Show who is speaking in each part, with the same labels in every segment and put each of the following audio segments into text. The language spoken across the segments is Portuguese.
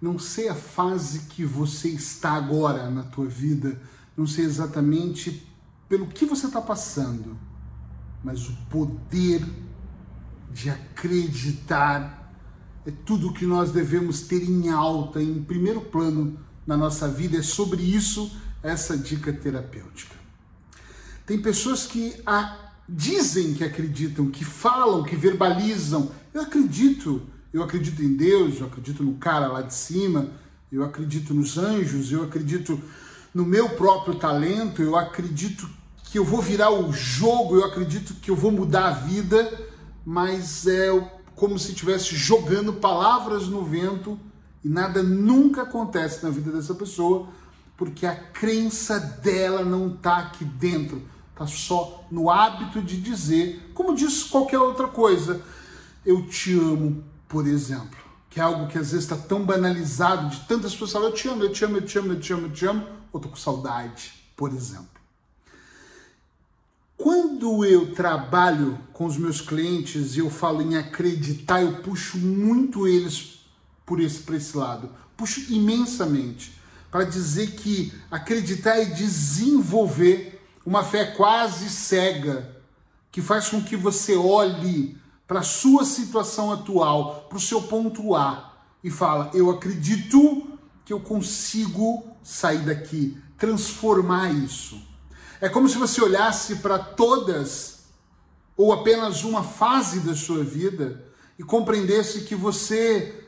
Speaker 1: não sei a fase que você está agora na tua vida, não sei exatamente pelo que você está passando, mas o poder de acreditar é tudo que nós devemos ter em alta, em primeiro plano na nossa vida. É sobre isso essa dica terapêutica. Tem pessoas que a, dizem que acreditam, que falam, que verbalizam. Eu acredito, eu acredito em Deus, eu acredito no cara lá de cima, eu acredito nos anjos, eu acredito no meu próprio talento, eu acredito que eu vou virar o jogo, eu acredito que eu vou mudar a vida, mas é como se estivesse jogando palavras no vento e nada nunca acontece na vida dessa pessoa, porque a crença dela não está aqui dentro Está só no hábito de dizer, como diz qualquer outra coisa. Eu te amo, por exemplo. Que é algo que às vezes está tão banalizado, de tantas pessoas falam, eu te amo, eu te amo, eu te amo, eu te amo, eu te amo, ou estou com saudade, por exemplo. Quando eu trabalho com os meus clientes e eu falo em acreditar, eu puxo muito eles por esse, por esse lado. Puxo imensamente para dizer que acreditar é desenvolver uma fé quase cega, que faz com que você olhe para a sua situação atual, para o seu ponto A, e fala: Eu acredito que eu consigo sair daqui, transformar isso. É como se você olhasse para todas ou apenas uma fase da sua vida e compreendesse que você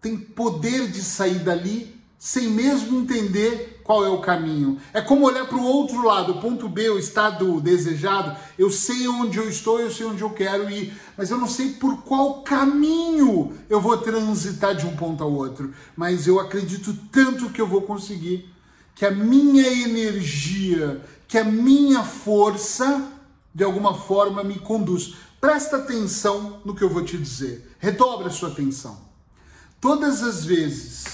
Speaker 1: tem poder de sair dali sem mesmo entender qual é o caminho. É como olhar para o outro lado, o ponto B, o estado desejado. Eu sei onde eu estou, eu sei onde eu quero ir, mas eu não sei por qual caminho eu vou transitar de um ponto ao outro. Mas eu acredito tanto que eu vou conseguir, que a minha energia, que a minha força, de alguma forma, me conduz. Presta atenção no que eu vou te dizer. Redobre a sua atenção. Todas as vezes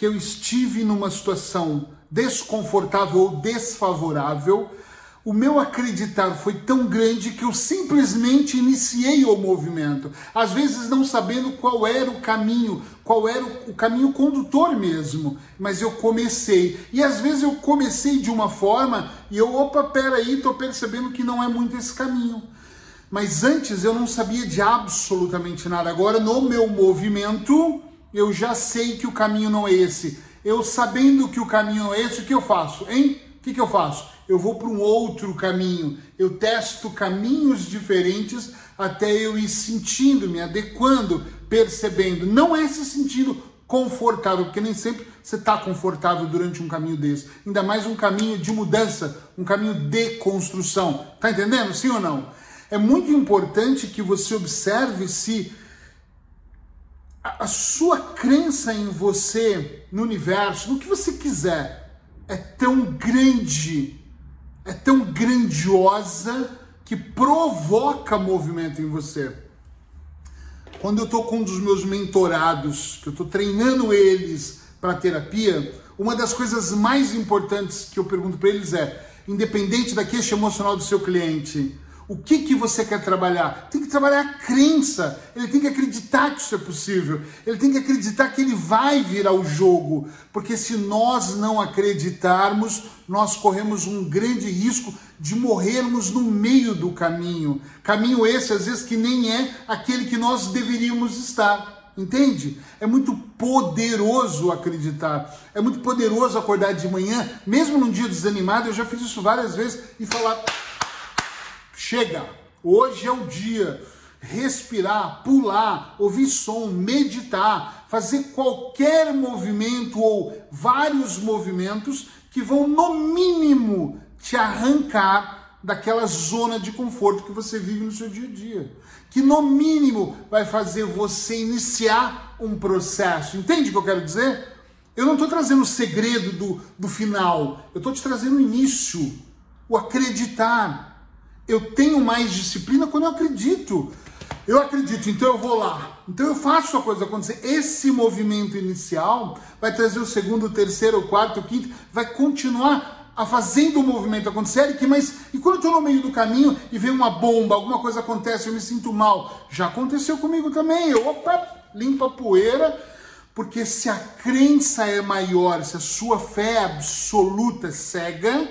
Speaker 1: que eu estive numa situação desconfortável ou desfavorável, o meu acreditar foi tão grande que eu simplesmente iniciei o movimento, às vezes não sabendo qual era o caminho, qual era o caminho condutor mesmo, mas eu comecei. E às vezes eu comecei de uma forma e eu, opa, peraí, tô percebendo que não é muito esse caminho. Mas antes eu não sabia de absolutamente nada. Agora, no meu movimento, eu já sei que o caminho não é esse. Eu sabendo que o caminho não é esse, o que eu faço, hein? O que, que eu faço? Eu vou para um outro caminho. Eu testo caminhos diferentes até eu ir sentindo, me adequando, percebendo. Não é se sentindo confortável, porque nem sempre você está confortável durante um caminho desse. Ainda mais um caminho de mudança, um caminho de construção. Tá entendendo? Sim ou não? É muito importante que você observe se a, sua crença em você, no universo, no que você quiser, é tão grande, é tão grandiosa que provoca movimento em você. Quando eu estou com um dos meus mentorados, que eu estou treinando eles para terapia, uma das coisas mais importantes que eu pergunto para eles é: independente da queixa emocional do seu cliente, o que, que você quer trabalhar? Tem que trabalhar a crença. Ele tem que acreditar que isso é possível. Ele tem que acreditar que ele vai virar o jogo. Porque se nós não acreditarmos, nós corremos um grande risco de morrermos no meio do caminho. Caminho esse, às vezes, que nem é aquele que nós deveríamos estar. Entende? É muito poderoso acreditar. É muito poderoso acordar de manhã, mesmo num dia desanimado. Eu já fiz isso várias vezes e falar Chega! Hoje é o dia. Respirar, pular, ouvir som, meditar, fazer qualquer movimento ou vários movimentos que vão, no mínimo, te arrancar daquela zona de conforto que você vive no seu dia a dia. Que, no mínimo, vai fazer você iniciar um processo. Entende o que eu quero dizer? Eu não estou trazendo o segredo do, do final, eu estou te trazendo o início, o acreditar eu tenho mais disciplina quando eu acredito. Eu acredito, então eu vou lá. Então eu faço a coisa acontecer. Esse movimento inicial vai trazer o segundo, o terceiro, o quarto, o quinto, vai continuar a fazendo o movimento acontecer. E, mas, e quando eu estou no meio do caminho e vem uma bomba, alguma coisa acontece, eu me sinto mal. Já aconteceu comigo também. Eu, opa, limpa a poeira, Porque se a crença é maior, se a sua fé é absoluta, cega,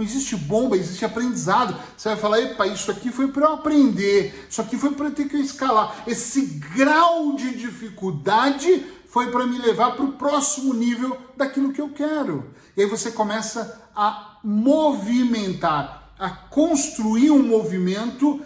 Speaker 1: não existe bomba, existe aprendizado. Você vai falar, epa, isso aqui foi para eu aprender, isso aqui foi para eu ter que escalar. Esse grau de dificuldade foi para me levar para o próximo nível daquilo que eu quero. E aí você começa a movimentar, a construir um movimento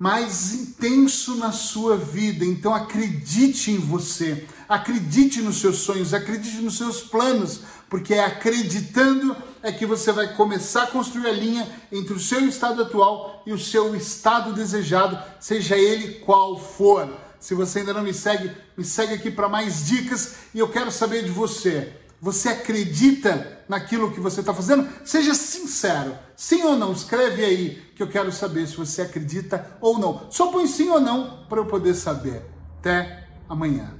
Speaker 1: mais intenso na sua vida. Então acredite em você, acredite nos seus sonhos, acredite nos seus planos, porque é acreditando é que você vai começar a construir a linha entre o seu estado atual e o seu estado desejado, seja ele qual for. Se você ainda não me segue, me segue aqui para mais dicas e eu quero saber de você. Você acredita naquilo que você está fazendo? Seja sincero. Sim ou não? Escreve aí que eu quero saber se você acredita ou não. Só põe sim ou não para eu poder saber. Até amanhã.